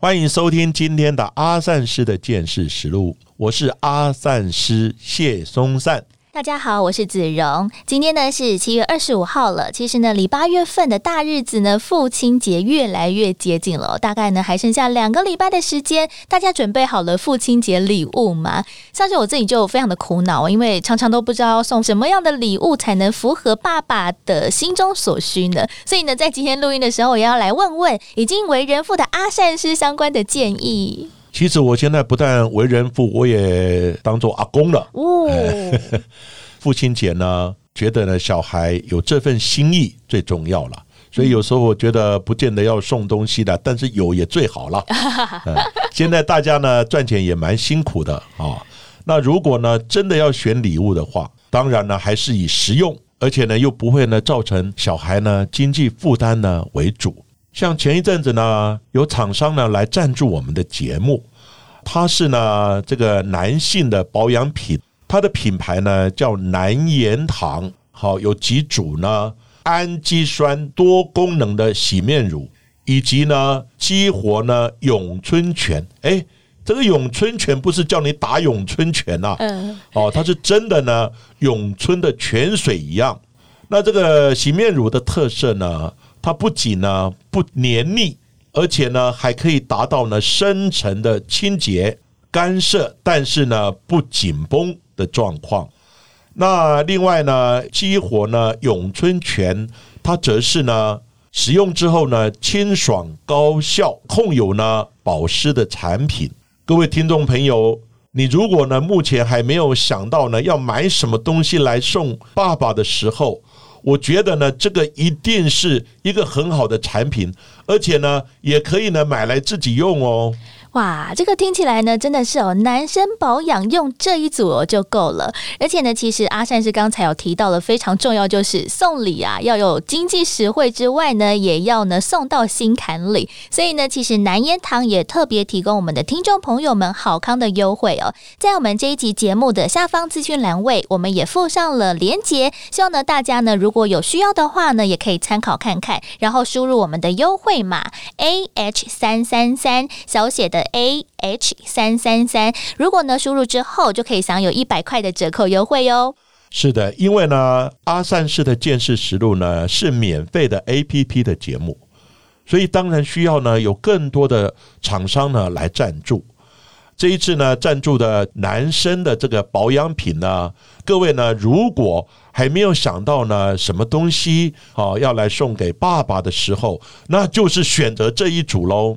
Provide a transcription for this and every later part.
欢迎收听今天的阿善师的见识实录，我是阿善师谢松善。大家好，我是子荣。今天呢是七月二十五号了。其实呢，离八月份的大日子呢，父亲节越来越接近了。大概呢还剩下两个礼拜的时间，大家准备好了父亲节礼物吗？像是我自己就非常的苦恼，因为常常都不知道送什么样的礼物才能符合爸爸的心中所需呢。所以呢，在今天录音的时候，我要来问问已经为人父的阿善师相关的建议。其实我现在不但为人父，我也当做阿公了。哦，父亲节呢，觉得呢小孩有这份心意最重要了。所以有时候我觉得不见得要送东西的，但是有也最好了。现在大家呢赚钱也蛮辛苦的啊。那如果呢真的要选礼物的话，当然呢还是以实用，而且呢又不会呢造成小孩呢经济负担呢为主。像前一阵子呢，有厂商呢来赞助我们的节目，它是呢这个男性的保养品，它的品牌呢叫南盐堂，好有几组呢氨基酸多功能的洗面乳，以及呢激活呢咏春拳，哎，这个咏春拳不是叫你打咏春拳呐，嗯，哦，它是真的呢咏春的泉水一样。那这个洗面乳的特色呢？它不仅呢不黏腻，而且呢还可以达到呢深层的清洁干涉，但是呢不紧绷的状况。那另外呢，激活呢咏春泉，它则是呢使用之后呢清爽高效，控有呢保湿的产品。各位听众朋友，你如果呢目前还没有想到呢要买什么东西来送爸爸的时候，我觉得呢，这个一定是一个很好的产品，而且呢，也可以呢买来自己用哦。哇，这个听起来呢，真的是哦，男生保养用这一组就够了。而且呢，其实阿善是刚才有提到了非常重要，就是送礼啊，要有经济实惠之外呢，也要呢送到心坎里。所以呢，其实南烟堂也特别提供我们的听众朋友们好康的优惠哦，在我们这一集节目的下方资讯栏位，我们也附上了链接，希望呢大家呢如果有需要的话呢，也可以参考看看，然后输入我们的优惠码 A H 三三三小写的。A H 三三三，如果呢输入之后，就可以享有一百块的折扣优惠哟。是的，因为呢阿善师的见识实录呢是免费的 A P P 的节目，所以当然需要呢有更多的厂商呢来赞助。这一次呢赞助的男生的这个保养品呢，各位呢如果还没有想到呢什么东西啊要来送给爸爸的时候，那就是选择这一组喽。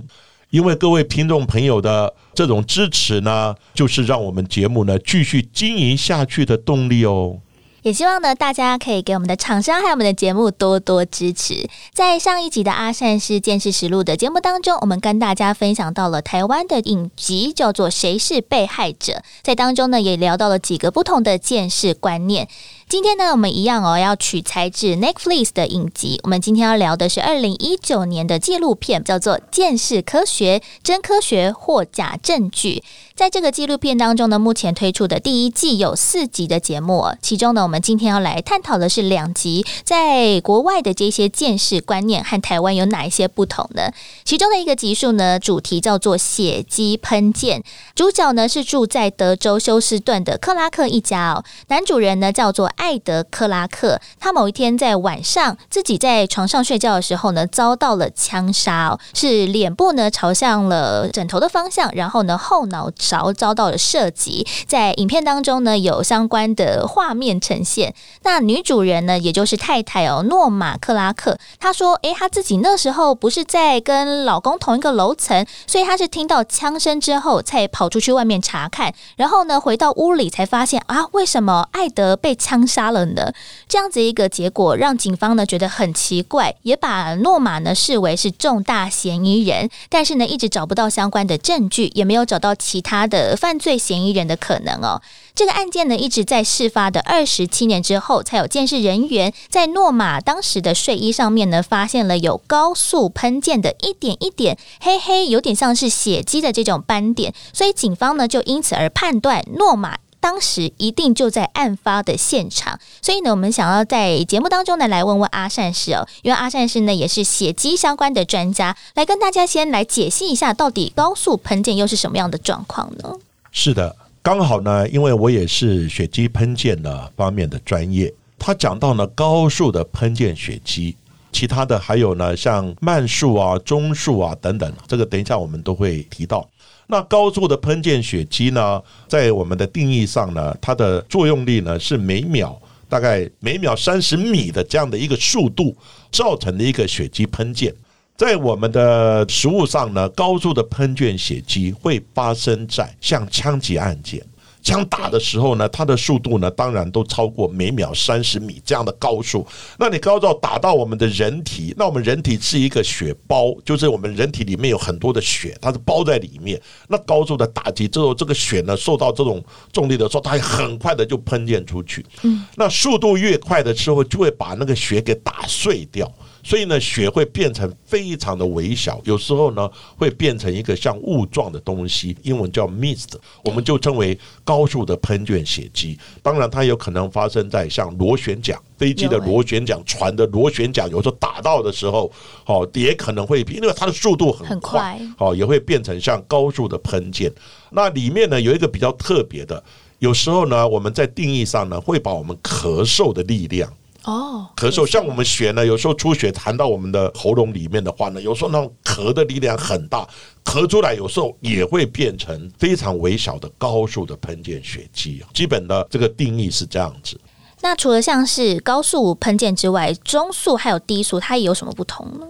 因为各位听众朋友的这种支持呢，就是让我们节目呢继续经营下去的动力哦。也希望呢，大家可以给我们的厂商还有我们的节目多多支持。在上一集的阿善是见识实录的节目当中，我们跟大家分享到了台湾的影集，叫做《谁是被害者》。在当中呢，也聊到了几个不同的见识观念。今天呢，我们一样哦，要取材自 Netflix 的影集。我们今天要聊的是二零一九年的纪录片，叫做《见识科学：真科学或假证据》。在这个纪录片当中呢，目前推出的第一季有四集的节目，其中呢，我们今天要来探讨的是两集，在国外的这些见识观念和台湾有哪一些不同呢？其中的一个集数呢，主题叫做“血迹喷溅”，主角呢是住在德州休斯顿的克拉克一家哦，男主人呢叫做。艾德克拉克，他某一天在晚上自己在床上睡觉的时候呢，遭到了枪杀哦，是脸部呢朝向了枕头的方向，然后呢后脑勺遭到了射击。在影片当中呢，有相关的画面呈现。那女主人呢，也就是太太哦，诺玛克拉克，她说：“诶，她自己那时候不是在跟老公同一个楼层，所以她是听到枪声之后才跑出去外面查看，然后呢回到屋里才发现啊，为什么艾德被枪？”杀了呢？这样子一个结果让警方呢觉得很奇怪，也把诺玛呢视为是重大嫌疑人，但是呢一直找不到相关的证据，也没有找到其他的犯罪嫌疑人的可能哦。这个案件呢，一直在事发的二十七年之后，才有监视人员在诺玛当时的睡衣上面呢，发现了有高速喷溅的一点一点黑黑，有点像是血迹的这种斑点，所以警方呢就因此而判断诺玛当时一定就在案发的现场。所以呢，我们想要在节目当中呢来问问阿善师哦，因为阿善师呢也是血迹相关的专家，来跟大家先来解析一下，到底高速喷溅又是什么样的状况呢？是的。刚好呢，因为我也是血迹喷溅的方面的专业，他讲到呢高速的喷溅血迹，其他的还有呢像慢速啊、中速啊等等，这个等一下我们都会提到。那高速的喷溅血迹呢，在我们的定义上呢，它的作用力呢是每秒大概每秒三十米的这样的一个速度造成的一个血迹喷溅。在我们的食物上呢，高速的喷溅血迹会发生在像枪击案件，枪打的时候呢，它的速度呢，当然都超过每秒三十米这样的高速。那你高照打到我们的人体，那我们人体是一个血包，就是我们人体里面有很多的血，它是包在里面。那高速的打击之后，这个血呢，受到这种重力的时候，它很快的就喷溅出去。嗯，那速度越快的时候，就会把那个血给打碎掉。所以呢，血会变成非常的微小，有时候呢会变成一个像雾状的东西，英文叫 mist，我们就称为高速的喷溅血迹。当然，它有可能发生在像螺旋桨、飞机的螺旋桨、船的螺旋桨，有时候打到的时候，哦，也可能会因为它的速度很快，哦，也会变成像高速的喷溅。那里面呢有一个比较特别的，有时候呢我们在定义上呢会把我们咳嗽的力量。哦，咳嗽像我们血呢，有时候出血弹到我们的喉咙里面的话呢，有时候那种咳的力量很大，咳出来有时候也会变成非常微小的高速的喷溅血迹。基本的这个定义是这样子。那除了像是高速喷溅之外，中速还有低速，它有什么不同呢？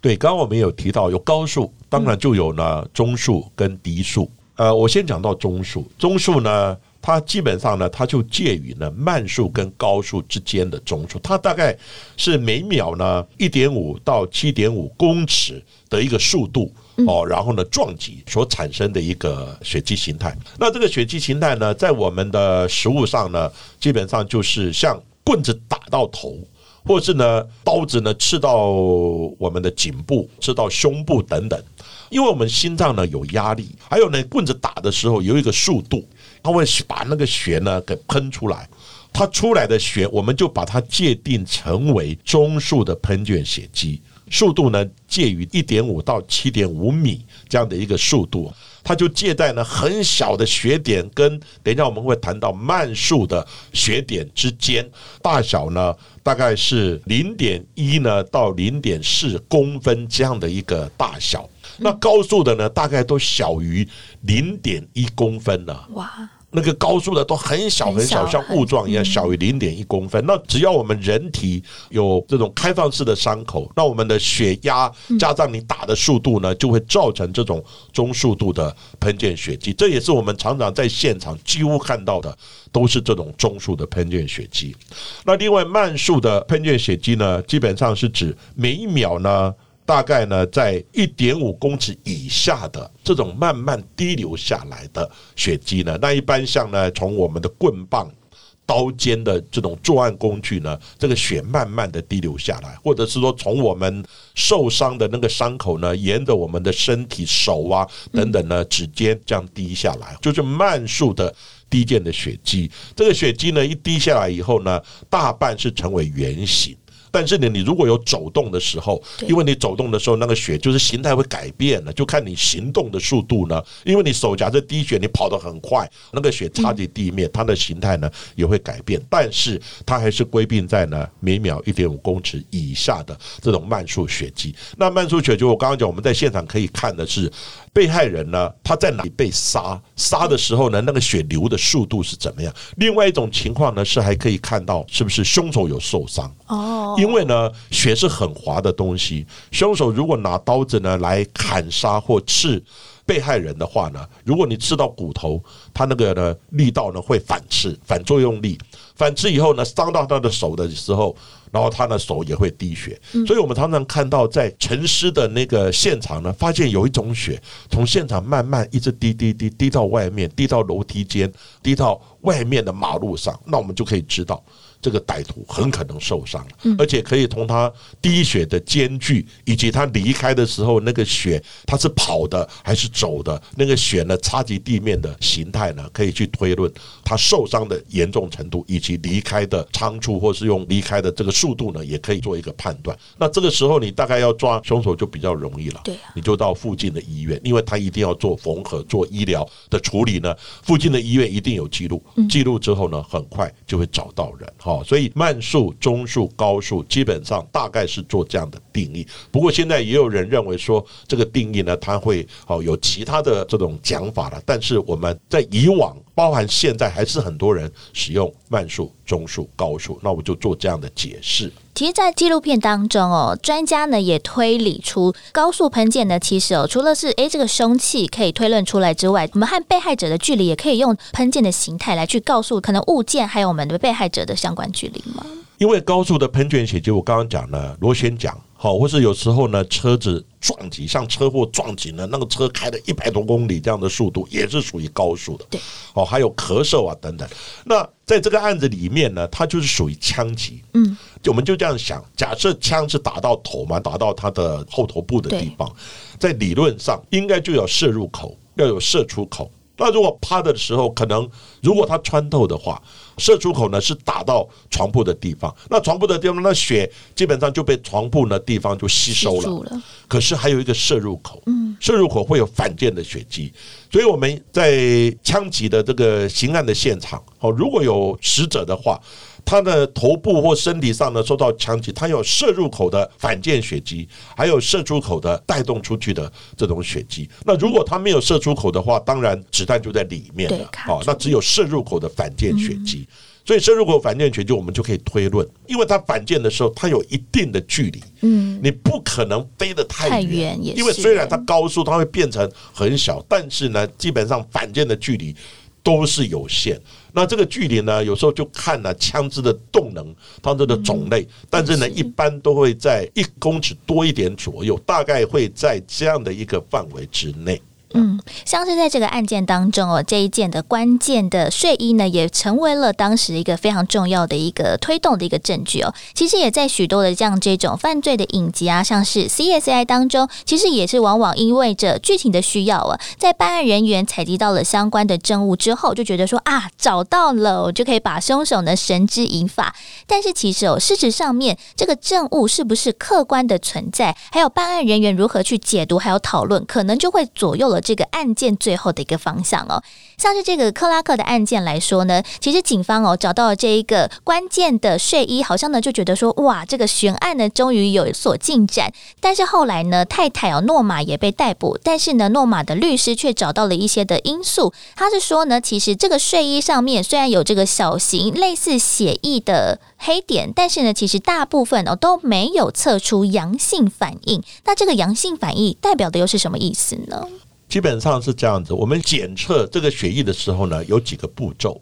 对，刚刚我们有提到有高速，当然就有呢中速跟低速。呃，我先讲到中速，中速呢。它基本上呢，它就介于呢慢速跟高速之间的中速，它大概是每秒呢一点五到七点五公尺的一个速度哦，然后呢撞击所产生的一个血迹形态。那这个血迹形态呢，在我们的食物上呢，基本上就是像棍子打到头，或是呢刀子呢刺到我们的颈部、刺到胸部等等。因为我们心脏呢有压力，还有呢棍子打的时候有一个速度。它会把那个血呢给喷出来，它出来的血，我们就把它界定成为中速的喷溅血迹，速度呢介于一点五到七点五米这样的一个速度，它就借在呢很小的血点跟等一下我们会谈到慢速的血点之间，大小呢大概是零点一呢到零点四公分这样的一个大小。那高速的呢，大概都小于零点一公分呢。哇，那个高速的都很小很小，像雾状一样，小于零点一公分。那只要我们人体有这种开放式的伤口，那我们的血压加上你打的速度呢，就会造成这种中速度的喷溅血迹。这也是我们常常在现场几乎看到的，都是这种中速的喷溅血迹。那另外慢速的喷溅血迹呢，基本上是指每一秒呢。大概呢，在一点五公尺以下的这种慢慢滴流下来的血迹呢，那一般像呢，从我们的棍棒、刀尖的这种作案工具呢，这个血慢慢的滴流下来，或者是说从我们受伤的那个伤口呢，沿着我们的身体、手啊等等呢，指尖这样滴下来，就是慢速的滴溅的血迹。这个血迹呢，一滴下来以后呢，大半是成为圆形。但是呢，你如果有走动的时候，因为你走动的时候，那个血就是形态会改变了，就看你行动的速度呢。因为你手夹着滴血，你跑得很快，那个血擦进地面，它的形态呢也会改变。但是它还是规避在呢每秒一点五公尺以下的这种慢速血迹。那慢速血迹，我刚刚讲，我们在现场可以看的是。被害人呢，他在哪里被杀？杀的时候呢，那个血流的速度是怎么样？另外一种情况呢，是还可以看到是不是凶手有受伤哦？因为呢，血是很滑的东西，凶手如果拿刀子呢来砍杀或刺。被害人的话呢，如果你刺到骨头，他那个呢力道呢会反刺，反作用力，反刺以后呢伤到他的手的时候。然后他的手也会滴血，所以我们常常看到在沉尸的那个现场呢，发现有一种血从现场慢慢一直滴滴滴滴到外面，滴到楼梯间，滴到外面的马路上，那我们就可以知道。这个歹徒很可能受伤了，而且可以从他滴血的间距以及他离开的时候那个血，他是跑的还是走的，那个血呢擦及地面的形态呢，可以去推论他受伤的严重程度以及离开的仓促或是用离开的这个速度呢，也可以做一个判断。那这个时候你大概要抓凶手就比较容易了，对，你就到附近的医院，因为他一定要做缝合、做医疗的处理呢。附近的医院一定有记录，记录之后呢，很快就会找到人。哦，所以慢速、中速、高速基本上大概是做这样的定义。不过现在也有人认为说，这个定义呢，它会哦有其他的这种讲法了。但是我们在以往，包含现在，还是很多人使用慢速、中速、高速。那我就做这样的解释。其实，在纪录片当中哦，专家呢也推理出高速喷溅呢，其实哦，除了是诶这个凶器可以推论出来之外，我们和被害者的距离也可以用喷溅的形态来去告诉可能物件还有我们的被害者的相关距离吗？因为高速的喷溅血就我刚刚讲了，螺旋桨好，或是有时候呢车子撞击，像车祸撞击呢，那个车开了一百多公里这样的速度，也是属于高速的。对，哦，还有咳嗽啊等等。那在这个案子里面呢，它就是属于枪击。嗯。就我们就这样想，假设枪是打到头嘛，打到他的后头部的地方，在理论上应该就要射入口，要有射出口。那如果趴的时候，可能如果它穿透的话，射出口呢是打到床铺的地方，那床铺的地方，那血基本上就被床铺的地方就吸收了。可是还有一个射入口，嗯，射入口会有反舰的血迹，所以我们在枪击的这个刑案的现场，哦，如果有死者的话。他的头部或身体上呢受到枪击，他有射入口的反舰血迹，还有射出口的带动出去的这种血迹。那如果他没有射出口的话，当然子弹就在里面了。好，那只有射入口的反舰血迹。所以射入口反舰血迹，我们就可以推论，因为它反舰的时候，它有一定的距离。嗯，你不可能飞得太远，因为虽然它高速，它会变成很小，但是呢，基本上反舰的距离都是有限。那这个距离呢，有时候就看了枪支的动能，它的种类，但是呢，一般都会在一公尺多一点左右，大概会在这样的一个范围之内。嗯，像是在这个案件当中哦，这一件的关键的睡衣呢，也成为了当时一个非常重要的一个推动的一个证据哦。其实也在许多的像这种犯罪的影集啊，像是 CSI 当中，其实也是往往因为着剧情的需要啊，在办案人员采集到了相关的证物之后，就觉得说啊，找到了，我就可以把凶手呢绳之以法。但是其实哦，事实上面这个证物是不是客观的存在，还有办案人员如何去解读，还有讨论，可能就会左右了。这个案件最后的一个方向哦，像是这个克拉克的案件来说呢，其实警方哦找到了这一个关键的睡衣，好像呢就觉得说哇，这个悬案呢终于有所进展。但是后来呢，太太哦诺玛也被逮捕，但是呢，诺玛的律师却找到了一些的因素，他是说呢，其实这个睡衣上面虽然有这个小型类似血液的黑点，但是呢，其实大部分哦都没有测出阳性反应。那这个阳性反应代表的又是什么意思呢？基本上是这样子，我们检测这个血液的时候呢，有几个步骤。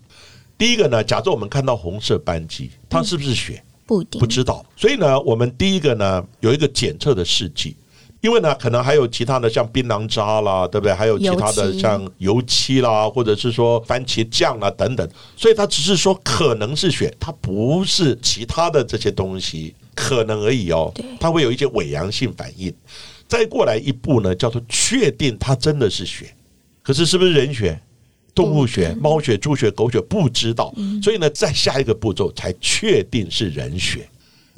第一个呢，假设我们看到红色斑迹，它是不是血？不不知道。所以呢，我们第一个呢，有一个检测的试剂，因为呢，可能还有其他的像槟榔渣啦，对不对？还有其他的像油漆啦，或者是说番茄酱啦等等。所以它只是说可能是血，它不是其他的这些东西，可能而已哦。它会有一些伪阳性反应。再过来一步呢，叫做确定它真的是血，可是是不是人血、动物血、猫血、猪血、狗血不知道，所以呢，再下一个步骤才确定是人血。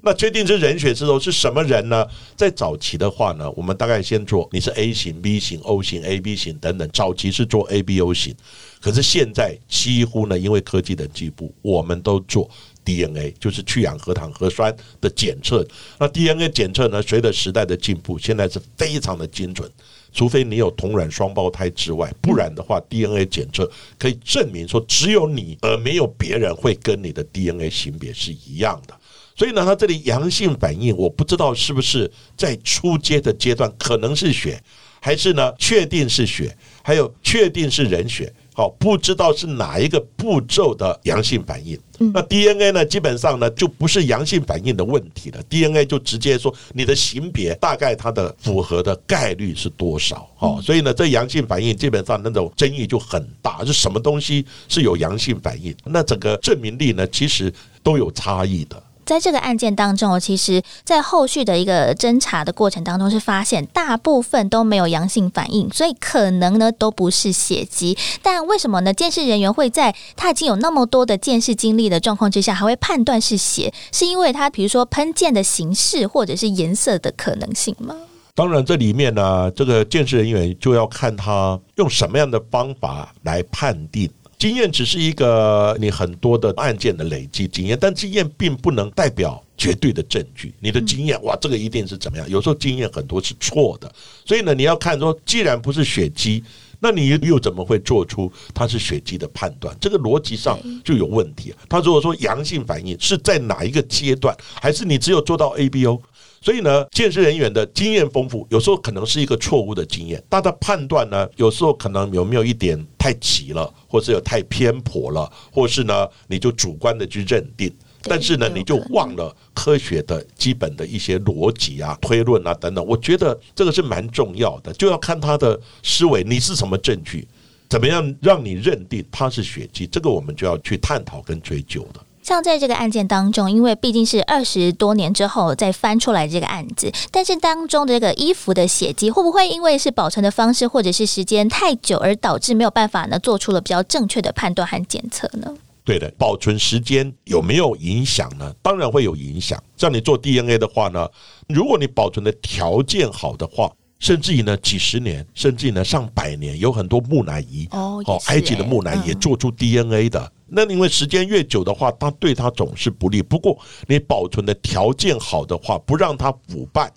那确定是人血之后是什么人呢？在早期的话呢，我们大概先做你是 A 型、B 型、O 型、AB 型等等，早期是做 ABO 型，可是现在几乎呢，因为科技的进步，我们都做。DNA 就是去氧核糖核酸的检测，那 DNA 检测呢？随着时代的进步，现在是非常的精准。除非你有同卵双胞胎之外，不然的话，DNA 检测可以证明说，只有你而没有别人会跟你的 DNA 型别是一样的。所以呢，它这里阳性反应，我不知道是不是在初阶的阶段可能是血。还是呢确定是血，还有确定是人血？好，不知道是哪一个步骤的阳性反应。那 DNA 呢？基本上呢，就不是阳性反应的问题了。DNA 就直接说你的型别大概它的符合的概率是多少？好，所以呢，这阳性反应基本上那种争议就很大，是什么东西是有阳性反应？那整个证明力呢，其实都有差异的。在这个案件当中，其实，在后续的一个侦查的过程当中，是发现大部分都没有阳性反应，所以可能呢都不是血迹。但为什么呢？鉴识人员会在他已经有那么多的鉴识经历的状况之下，还会判断是血？是因为他比如说喷溅的形式或者是颜色的可能性吗？当然，这里面呢，这个鉴识人员就要看他用什么样的方法来判定。经验只是一个你很多的案件的累积经验，但经验并不能代表绝对的证据。你的经验哇，这个一定是怎么样？有时候经验很多是错的，所以呢，你要看说，既然不是血迹，那你又怎么会做出它是血迹的判断？这个逻辑上就有问题。他如果说阳性反应是在哪一个阶段，还是你只有做到 ABO？所以呢，鉴识人员的经验丰富，有时候可能是一个错误的经验。他的判断呢，有时候可能有没有一点太急了，或是有太偏颇了，或是呢，你就主观的去认定，但是呢，你就忘了科学的基本的一些逻辑啊、推论啊等等。我觉得这个是蛮重要的，就要看他的思维，你是什么证据，怎么样让你认定他是血迹，这个我们就要去探讨跟追究的。像在这个案件当中，因为毕竟是二十多年之后再翻出来这个案子，但是当中的这个衣服的血迹会不会因为是保存的方式或者是时间太久而导致没有办法呢做出了比较正确的判断和检测呢？对的，保存时间有没有影响呢？当然会有影响。像你做 DNA 的话呢，如果你保存的条件好的话。甚至于呢，几十年，甚至于呢，上百年，有很多木乃伊哦，埃及的木乃伊也做出 DNA 的。那因为时间越久的话，它对它总是不利。不过你保存的条件好的话，不让它腐败，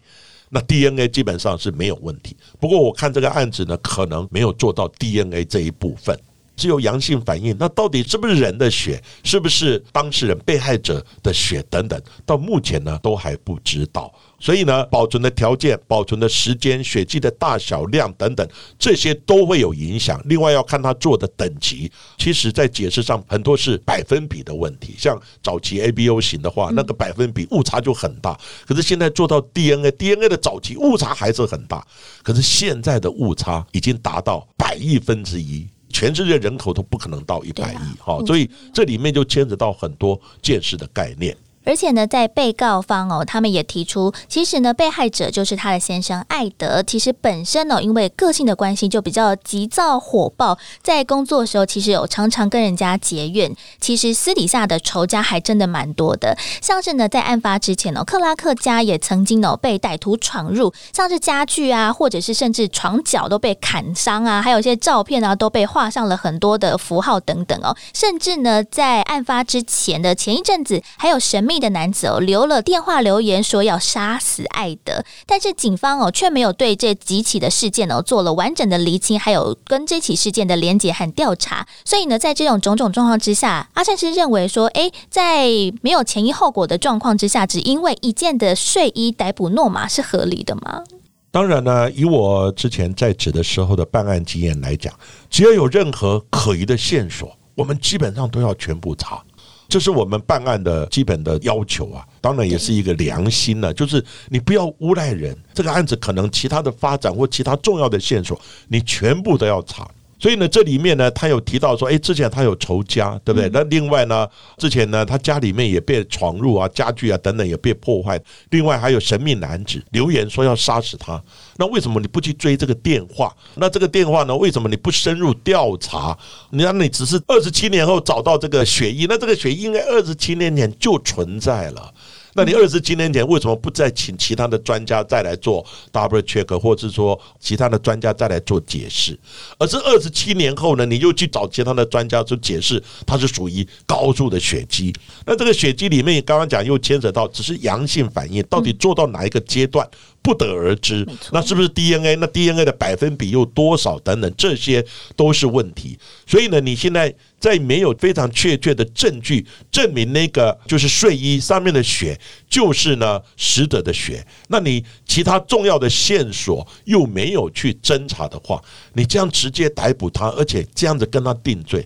那 DNA 基本上是没有问题。不过我看这个案子呢，可能没有做到 DNA 这一部分，只有阳性反应。那到底是不是人的血？是不是当事人被害者的血等等？到目前呢，都还不知道。所以呢，保存的条件、保存的时间、血迹的大小量等等，这些都会有影响。另外要看他做的等级，其实在解释上很多是百分比的问题。像早期 ABO 型的话，那个百分比误差就很大。可是现在做到 DNA，DNA 的早期误差还是很大。可是现在的误差已经达到百亿分之一，全世界人口都不可能到一百亿。哈，所以这里面就牵扯到很多见识的概念。而且呢，在被告方哦，他们也提出，其实呢，被害者就是他的先生艾德。其实本身呢，因为个性的关系，就比较急躁火爆，在工作的时候，其实有常常跟人家结怨。其实私底下的仇家还真的蛮多的。像是呢，在案发之前哦，克拉克家也曾经哦被歹徒闯入，像是家具啊，或者是甚至床脚都被砍伤啊，还有一些照片啊都被画上了很多的符号等等哦。甚至呢，在案发之前的前一阵子，还有神秘。的男子哦留了电话留言说要杀死艾德，但是警方哦却没有对这几起的事件哦做了完整的厘清，还有跟这起事件的连结和调查。所以呢，在这种种种状况之下，阿善是认为说，哎，在没有前因后果的状况之下，只因为一件的睡衣逮捕诺玛是合理的吗？当然呢，以我之前在职的时候的办案经验来讲，只要有任何可疑的线索，我们基本上都要全部查。这是我们办案的基本的要求啊，当然也是一个良心呢，就是你不要诬赖人，这个案子可能其他的发展或其他重要的线索，你全部都要查。所以呢，这里面呢，他有提到说，哎，之前他有仇家，对不对？那另外呢，之前呢，他家里面也被闯入啊，家具啊等等也被破坏。另外还有神秘男子留言说要杀死他，那为什么你不去追这个电话？那这个电话呢，为什么你不深入调查？你看，你只是二十七年后找到这个血衣，那这个血衣应该二十七年前就存在了。那你二十七年前为什么不再请其他的专家再来做 double check，或者是说其他的专家再来做解释？而是二十七年后呢，你又去找其他的专家去解释，它是属于高速的血肌。那这个血肌里面，刚刚讲又牵扯到只是阳性反应，到底做到哪一个阶段？不得而知。那是不是 DNA？那 DNA 的百分比又多少？等等，这些都是问题。所以呢，你现在在没有非常确切的证据证明那个就是睡衣上面的血就是呢死者的血，那你其他重要的线索又没有去侦查的话，你这样直接逮捕他，而且这样子跟他定罪，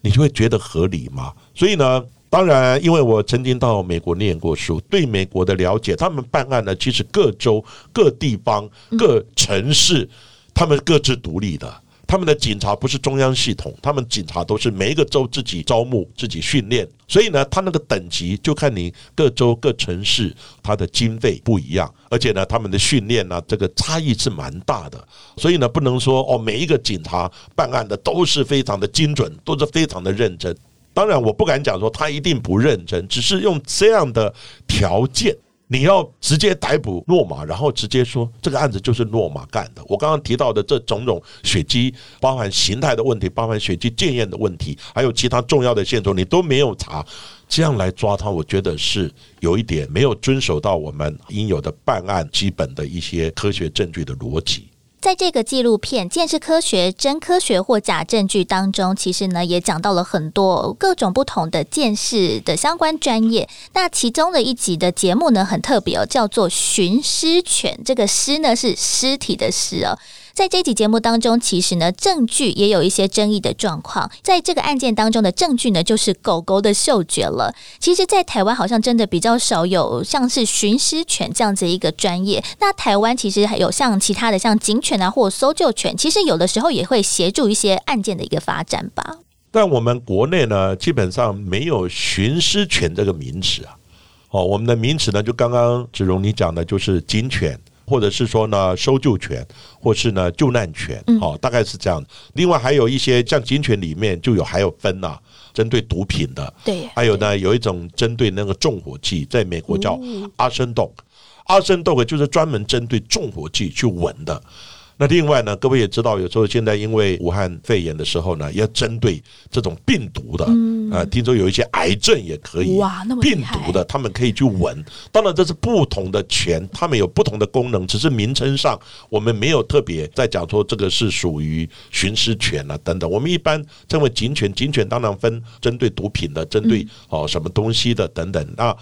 你就会觉得合理吗？所以呢？当然，因为我曾经到美国念过书，对美国的了解，他们办案呢，其实各州、各地方、各城市，他们各自独立的。他们的警察不是中央系统，他们警察都是每一个州自己招募、自己训练。所以呢，他那个等级就看你各州、各城市，他的经费不一样，而且呢，他们的训练呢，这个差异是蛮大的。所以呢，不能说哦，每一个警察办案的都是非常的精准，都是非常的认真。当然，我不敢讲说他一定不认真，只是用这样的条件，你要直接逮捕诺马，然后直接说这个案子就是诺马干的。我刚刚提到的这种种血迹，包含形态的问题，包含血迹检验的问题，还有其他重要的线索，你都没有查，这样来抓他，我觉得是有一点没有遵守到我们应有的办案基本的一些科学证据的逻辑。在这个纪录片《见识科学：真科学或假证据》当中，其实呢也讲到了很多各种不同的见识的相关专业。那其中的一集的节目呢很特别哦，叫做“寻尸犬”。这个“尸”呢是尸体的“尸”哦。在这集节目当中，其实呢，证据也有一些争议的状况。在这个案件当中的证据呢，就是狗狗的嗅觉了。其实，在台湾好像真的比较少有像是寻尸犬这样子一个专业。那台湾其实还有像其他的像警犬啊，或搜救犬，其实有的时候也会协助一些案件的一个发展吧。但我们国内呢，基本上没有寻尸犬这个名词啊。哦，我们的名词呢，就刚刚子荣你讲的，就是警犬。或者是说呢，搜救犬，或是呢救难犬，哦，大概是这样。另外还有一些像警犬里面就有还有分呐，针对毒品的，对，还有呢有一种针对那个重火器，在美国叫阿森豆，阿森豆就是专门针对重火器去闻的。那另外呢，各位也知道，有时候现在因为武汉肺炎的时候呢，要针对这种病毒的，啊，听说有一些癌症也可以，哇，那么病毒的，他们可以去闻。当然，这是不同的犬，他们有不同的功能，只是名称上我们没有特别在讲说这个是属于寻尸犬啊等等。我们一般称为警犬，警犬当然分针对毒品的，针对哦什么东西的等等啊。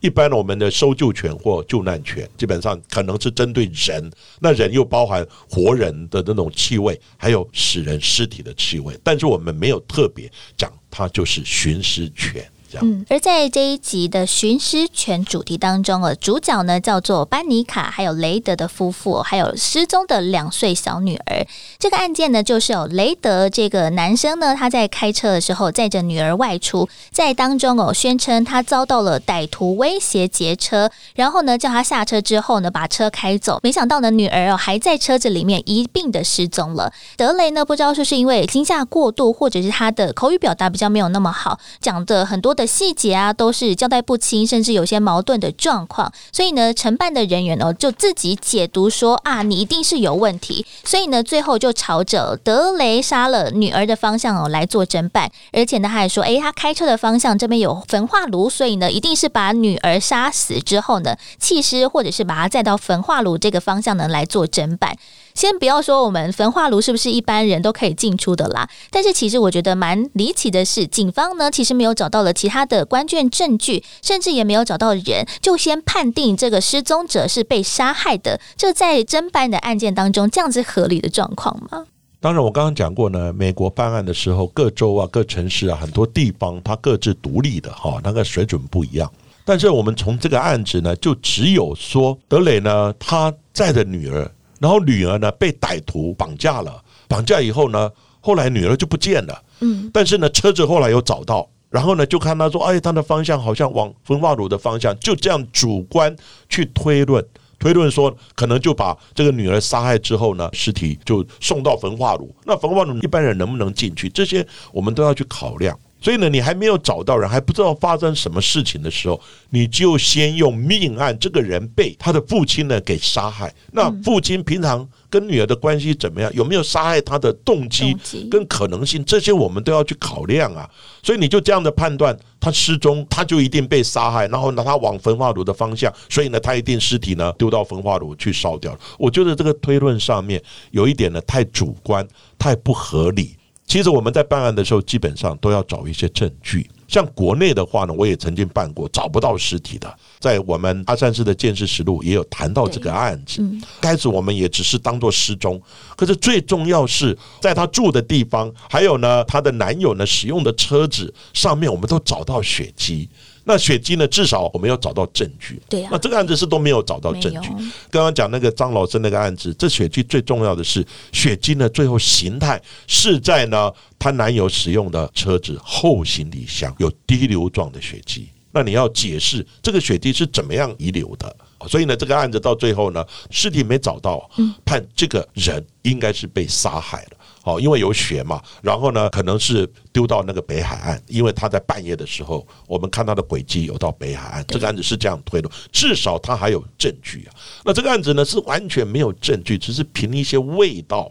一般我们的搜救犬或救难犬，基本上可能是针对人，那人又包含活人的那种气味，还有死人尸体的气味，但是我们没有特别讲它就是寻尸犬嗯，而在这一集的寻尸犬主题当中，哦，主角呢叫做班尼卡，还有雷德的夫妇，还有失踪的两岁小女儿。这个案件呢，就是有雷德这个男生呢，他在开车的时候载着女儿外出，在当中哦，宣称他遭到了歹徒威胁劫车，然后呢叫他下车之后呢，把车开走。没想到呢，女儿哦还在车子里面一并的失踪了。德雷呢，不知道是不是因为惊吓过度，或者是他的口语表达比较没有那么好，讲的很多的。细节啊，都是交代不清，甚至有些矛盾的状况。所以呢，承办的人员呢，就自己解读说啊，你一定是有问题。所以呢，最后就朝着德雷杀了女儿的方向哦来做侦办。而且呢，他还说，诶，他开车的方向这边有焚化炉，所以呢，一定是把女儿杀死之后呢，弃尸，或者是把她载到焚化炉这个方向呢来做侦办。先不要说我们焚化炉是不是一般人都可以进出的啦，但是其实我觉得蛮离奇的是，警方呢其实没有找到了其他的关键证据，甚至也没有找到人，就先判定这个失踪者是被杀害的。这在侦办的案件当中，这样子合理的状况吗？当然，我刚刚讲过呢，美国办案的时候，各州啊、各城市啊，很多地方它各自独立的哈，那个水准不一样。但是我们从这个案子呢，就只有说德磊呢，他在的女儿。然后女儿呢被歹徒绑架了，绑架以后呢，后来女儿就不见了。嗯，但是呢，车子后来有找到，然后呢，就看他说，哎，他的方向好像往焚化炉的方向，就这样主观去推论，推论说可能就把这个女儿杀害之后呢，尸体就送到焚化炉。那焚化炉一般人能不能进去？这些我们都要去考量。所以呢，你还没有找到人，还不知道发生什么事情的时候，你就先用命案，这个人被他的父亲呢给杀害。那父亲平常跟女儿的关系怎么样？有没有杀害他的动机跟可能性？这些我们都要去考量啊。所以你就这样的判断，他失踪，他就一定被杀害，然后呢，他往焚化炉的方向，所以呢，他一定尸体呢丢到焚化炉去烧掉了。我觉得这个推论上面有一点呢太主观，太不合理。其实我们在办案的时候，基本上都要找一些证据。像国内的话呢，我也曾经办过找不到尸体的，在我们阿善市的建设实录也有谈到这个案子。开始我们也只是当做失踪，可是最重要是在他住的地方，还有呢他的男友呢使用的车子上面，我们都找到血迹。那血迹呢？至少我们要找到证据。对呀。那这个案子是都没有找到证据。刚刚讲那个张老师那个案子，这血迹最重要的是血迹呢，最后形态是在呢她男友使用的车子后行李箱有滴流状的血迹。那你要解释这个血迹是怎么样遗留的？所以呢，这个案子到最后呢，尸体没找到，判这个人应该是被杀害了。哦，因为有血嘛，然后呢，可能是丢到那个北海岸，因为他在半夜的时候，我们看他的轨迹有到北海岸，这个案子是这样推的，至少他还有证据啊。那这个案子呢，是完全没有证据，只是凭一些味道。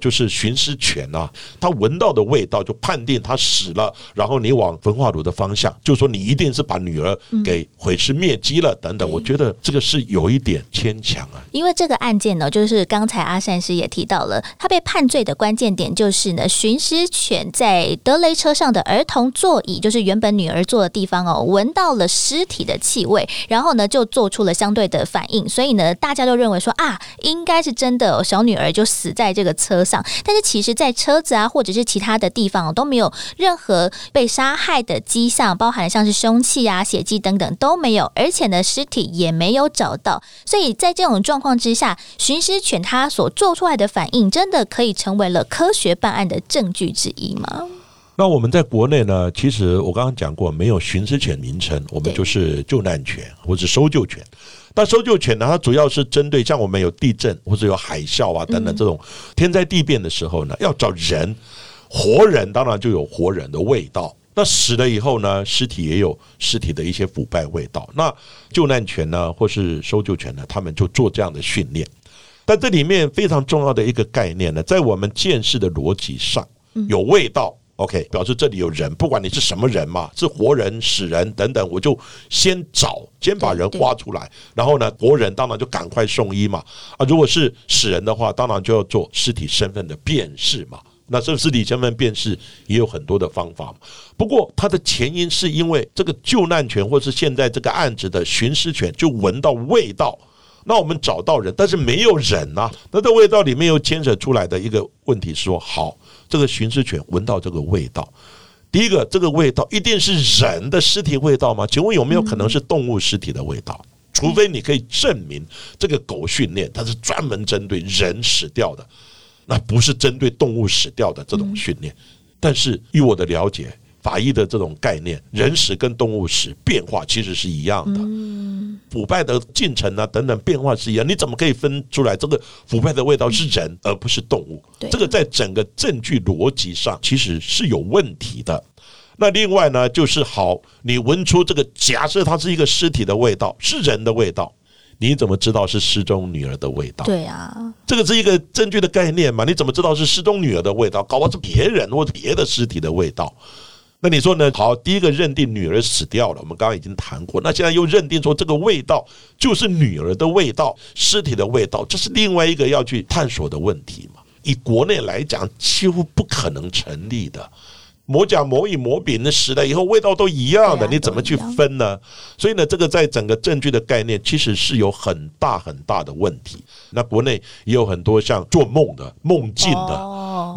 就是寻尸犬啊，他闻到的味道就判定他死了，然后你往焚化炉的方向，就说你一定是把女儿给毁尸灭迹了等等。我觉得这个是有一点牵强啊。因为这个案件呢，就是刚才阿善师也提到了，他被判罪的关键点就是呢，寻尸犬在德雷车上的儿童座椅，就是原本女儿坐的地方哦，闻到了尸体的气味，然后呢就做出了相对的反应，所以呢大家都认为说啊，应该是真的，小女儿就死在这个车。上，但是其实，在车子啊，或者是其他的地方都没有任何被杀害的迹象，包含像是凶器啊、血迹等等都没有，而且呢，尸体也没有找到。所以在这种状况之下，寻尸犬它所做出来的反应，真的可以成为了科学办案的证据之一吗？那我们在国内呢，其实我刚刚讲过，没有寻尸犬名称，我们就是救难犬或者搜救犬。那搜救犬呢？它主要是针对像我们有地震或者有海啸啊等等这种天灾地变的时候呢，要找人，活人当然就有活人的味道。那死了以后呢，尸体也有尸体的一些腐败味道。那救难犬呢，或是搜救犬呢，他们就做这样的训练。但这里面非常重要的一个概念呢，在我们见识的逻辑上，有味道。OK，表示这里有人，不管你是什么人嘛，是活人、死人等等，我就先找，先把人挖出来，然后呢，活人当然就赶快送医嘛。啊，如果是死人的话，当然就要做尸体身份的辨识嘛。那这尸体身份辨识也有很多的方法，不过它的前因是因为这个救难犬，或是现在这个案子的寻尸犬，就闻到味道。那我们找到人，但是没有人呐。那这味道里面又牵扯出来的一个问题，说好。这个寻尸犬闻到这个味道，第一个，这个味道一定是人的尸体味道吗？请问有没有可能是动物尸体的味道？除非你可以证明这个狗训练它是专门针对人死掉的，那不是针对动物死掉的这种训练。但是以我的了解。法医的这种概念，人死跟动物死变化其实是一样的，腐败的进程啊等等变化是一样，你怎么可以分出来这个腐败的味道是人而不是动物？这个在整个证据逻辑上其实是有问题的。那另外呢，就是好，你闻出这个假设它是一个尸体的味道，是人的味道，你怎么知道是失踪女儿的味道？对啊，这个是一个证据的概念嘛？你怎么知道是失踪女儿的味道？搞不好是别人或者别的尸体的味道。那你说呢？好，第一个认定女儿死掉了，我们刚刚已经谈过。那现在又认定说这个味道就是女儿的味道，尸体的味道，这是另外一个要去探索的问题嘛？以国内来讲，几乎不可能成立的。磨甲、磨乙、磨丙，的时代以后味道都一样的，你怎么去分呢？所以呢，这个在整个证据的概念其实是有很大很大的问题。那国内也有很多像做梦的、梦境的，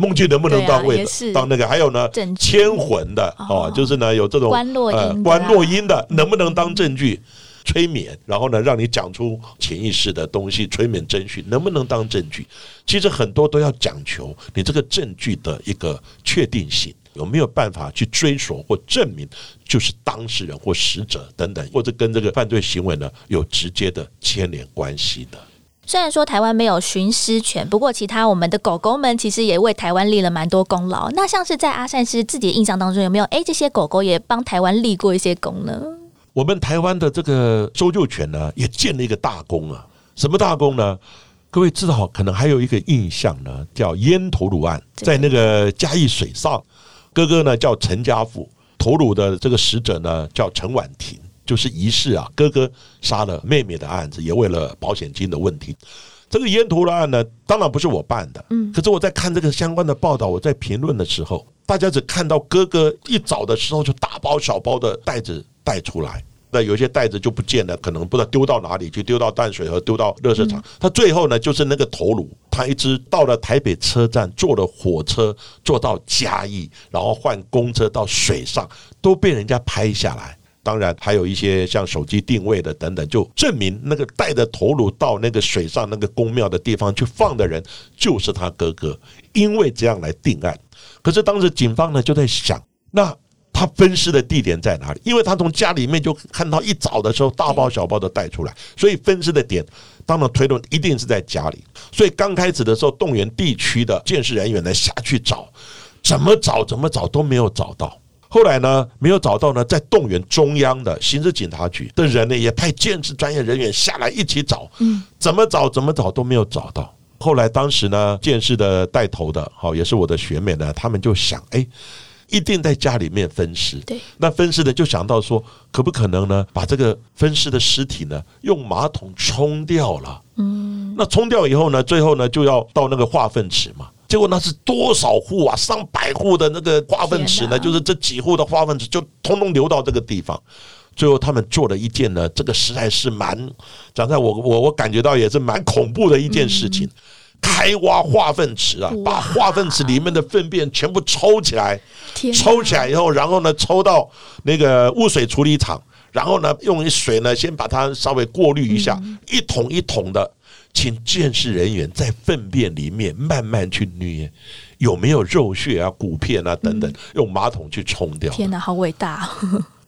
梦境能不能到位的，到那个？还有呢，牵魂的哦，就是呢有这种关落音、关落音的，能不能当证据？催眠，然后呢，让你讲出潜意识的东西，催眠侦讯能不能当证据？其实很多都要讲求你这个证据的一个确定性。有没有办法去追索或证明，就是当事人或死者等等，或者跟这个犯罪行为呢有直接的牵连关系的？虽然说台湾没有寻狮犬，不过其他我们的狗狗们其实也为台湾立了蛮多功劳。那像是在阿善师自己的印象当中，有没有哎这些狗狗也帮台湾立过一些功呢？我们台湾的这个搜救犬呢，也建了一个大功啊。什么大功呢？各位知道，可能还有一个印象呢，叫烟头颅案，在那个嘉义水上，哥哥呢叫陈家富，头颅的这个死者呢叫陈婉婷。就是疑似啊，哥哥杀了妹妹的案子，也为了保险金的问题。这个烟头的案呢，当然不是我办的，嗯。可是我在看这个相关的报道，我在评论的时候，大家只看到哥哥一早的时候就大包小包的袋子带出来，那有些袋子就不见了，可能不知道丢到哪里去，丢到淡水河，丢到热车场。他最后呢，就是那个头颅，他一直到了台北车站，坐了火车坐到嘉义，然后换公车到水上，都被人家拍下来。当然，还有一些像手机定位的等等，就证明那个带着头颅到那个水上那个宫庙的地方去放的人就是他哥哥，因为这样来定案。可是当时警方呢就在想，那他分尸的地点在哪里？因为他从家里面就看到一早的时候大包小包的带出来，所以分尸的点当然推论一定是在家里。所以刚开始的时候，动员地区的监视人员呢下去找，怎么找怎么找都没有找到。后来呢，没有找到呢，在动员中央的刑事警察局的人呢，也派建制专业人员下来一起找，嗯，怎么找怎么找都没有找到。后来当时呢，建设的带头的，好也是我的学妹呢，他们就想，哎，一定在家里面分尸，对，那分尸的就想到说，可不可能呢，把这个分尸的尸体呢，用马桶冲掉了，嗯，那冲掉以后呢，最后呢，就要到那个化粪池嘛。结果那是多少户啊？上百户的那个化粪池呢？就是这几户的化粪池就通通流到这个地方。最后他们做了一件呢，这个实在是蛮讲在我我我感觉到也是蛮恐怖的一件事情。开挖化粪池啊，把化粪池里面的粪便全部抽起来，抽起来以后，然后呢抽到那个污水处理厂，然后呢用水呢先把它稍微过滤一下，一桶一桶的。请见识人员在粪便里面慢慢去捏，有没有肉屑啊、骨片啊等等，用马桶去冲掉。天哪，好伟大！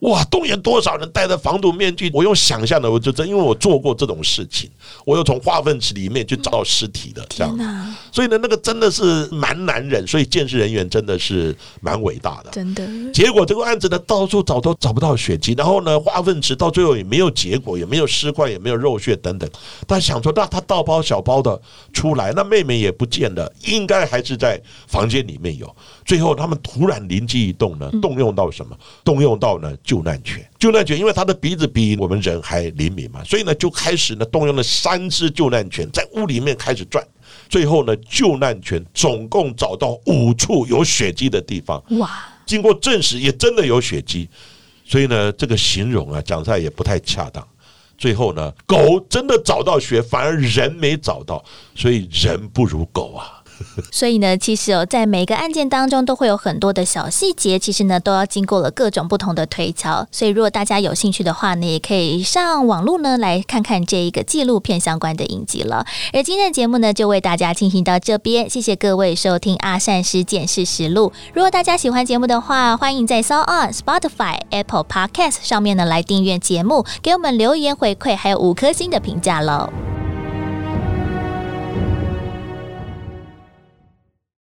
哇！动员多少人戴着防毒面具？我用想象的，我就真因为我做过这种事情，我又从化粪池里面去找到尸体的，这样。所以呢，那个真的是蛮难忍。所以建设人员真的是蛮伟大的，真的。结果这个案子呢，到处找都找不到血迹，然后呢，化粪池到最后也没有结果，也没有尸块，也没有肉血等等。他想说，那他大包小包的出来，那妹妹也不见了，应该还是在房间里面有。最后他们突然灵机一动呢，动用到什么？动用到呢？救难犬，救难犬，因为它的鼻子比我们人还灵敏嘛，所以呢就开始呢动用了三只救难犬在屋里面开始转，最后呢救难犬总共找到五处有血迹的地方，哇！经过证实也真的有血迹，所以呢这个形容啊讲出来也不太恰当。最后呢狗真的找到血，反而人没找到，所以人不如狗啊。所以呢，其实哦，在每个案件当中都会有很多的小细节，其实呢，都要经过了各种不同的推敲。所以，如果大家有兴趣的话呢，也可以上网络呢来看看这一个纪录片相关的影集了。而今天的节目呢，就为大家进行到这边，谢谢各位收听《阿善师见识实录》。如果大家喜欢节目的话，欢迎在 s o On、Spotify、Apple Podcast 上面呢来订阅节目，给我们留言回馈，还有五颗星的评价喽。